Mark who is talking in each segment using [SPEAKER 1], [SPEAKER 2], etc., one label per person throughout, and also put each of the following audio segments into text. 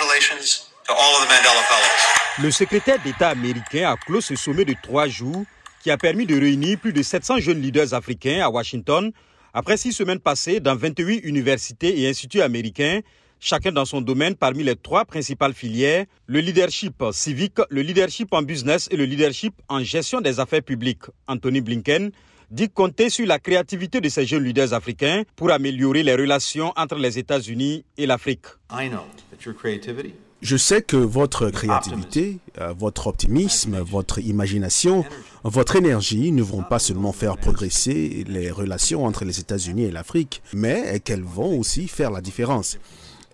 [SPEAKER 1] Mandela Fellows.
[SPEAKER 2] Le secrétaire d'État américain a clos ce sommet de trois jours qui a permis de réunir plus de 700 jeunes leaders africains à Washington après six semaines passées dans 28 universités et instituts américains, chacun dans son domaine parmi les trois principales filières, le leadership civique, le leadership en business et le leadership en gestion des affaires publiques. Anthony Blinken dit compter sur la créativité de ces jeunes leaders africains pour améliorer les relations entre les États-Unis et l'Afrique.
[SPEAKER 3] Je sais que votre créativité, euh, votre optimisme, votre imagination, votre énergie ne vont pas seulement faire progresser les relations entre les États-Unis et l'Afrique, mais qu'elles vont aussi faire la différence.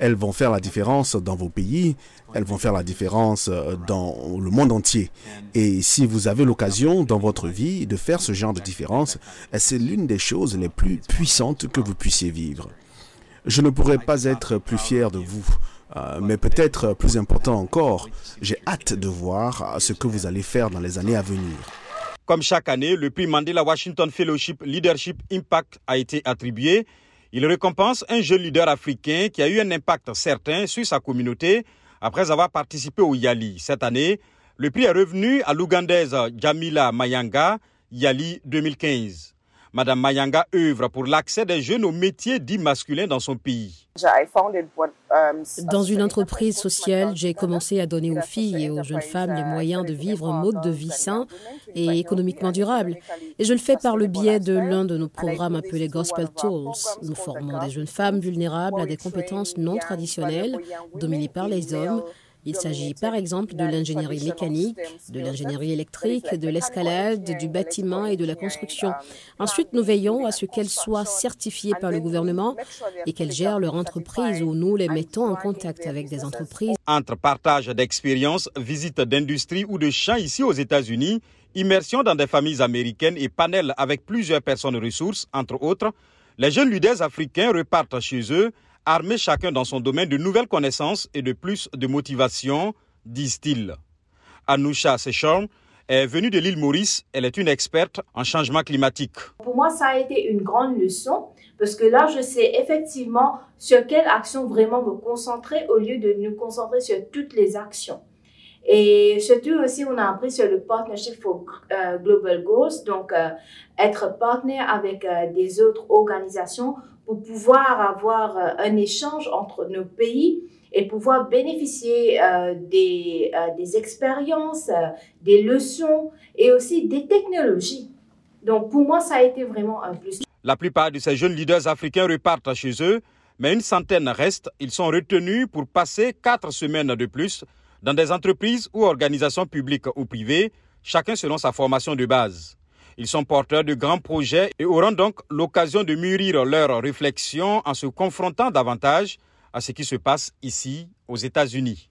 [SPEAKER 3] Elles vont faire la différence dans vos pays, elles vont faire la différence euh, dans le monde entier. Et si vous avez l'occasion dans votre vie de faire ce genre de différence, c'est l'une des choses les plus puissantes que vous puissiez vivre. Je ne pourrais pas être plus fier de vous. Euh, mais peut-être plus important encore, j'ai hâte de voir ce que vous allez faire dans les années à venir.
[SPEAKER 2] Comme chaque année, le prix Mandela Washington Fellowship Leadership Impact a été attribué. Il récompense un jeune leader africain qui a eu un impact certain sur sa communauté après avoir participé au Yali. Cette année, le prix est revenu à l'Ougandaise Jamila Mayanga, Yali 2015. Madame Mayanga œuvre pour l'accès des jeunes aux métiers dits masculins dans son pays.
[SPEAKER 4] Dans une entreprise sociale, j'ai commencé à donner aux filles et aux jeunes femmes les moyens de vivre un mode de vie sain et économiquement durable. Et je le fais par le biais de l'un de nos programmes appelés Gospel Tools. Nous formons des jeunes femmes vulnérables à des compétences non traditionnelles dominées par les hommes il s'agit par exemple de l'ingénierie mécanique, de l'ingénierie électrique, de l'escalade, du bâtiment et de la construction. Ensuite, nous veillons à ce qu'elles soient certifiées par le gouvernement et qu'elles gèrent leur entreprise ou nous les mettons en contact avec des entreprises.
[SPEAKER 2] Entre partage d'expériences, visites d'industrie ou de champs ici aux États-Unis, immersion dans des familles américaines et panels avec plusieurs personnes ressources, entre autres, les jeunes leaders africains repartent chez eux armer chacun dans son domaine de nouvelles connaissances et de plus de motivation, disent-ils. Anoucha Sechorn est venue de l'île Maurice. Elle est une experte en changement climatique.
[SPEAKER 5] Pour moi, ça a été une grande leçon parce que là, je sais effectivement sur quelle action vraiment me concentrer au lieu de nous concentrer sur toutes les actions. Et surtout aussi, on a appris sur le Partnership for euh, Global Goals, donc euh, être partenaire avec euh, des autres organisations pour pouvoir avoir un échange entre nos pays et pouvoir bénéficier des, des expériences, des leçons et aussi des technologies. Donc pour moi, ça a été vraiment un plus.
[SPEAKER 2] La plupart de ces jeunes leaders africains repartent chez eux, mais une centaine restent. Ils sont retenus pour passer quatre semaines de plus dans des entreprises ou organisations publiques ou privées, chacun selon sa formation de base. Ils sont porteurs de grands projets et auront donc l'occasion de mûrir leurs réflexions en se confrontant davantage à ce qui se passe ici aux États-Unis.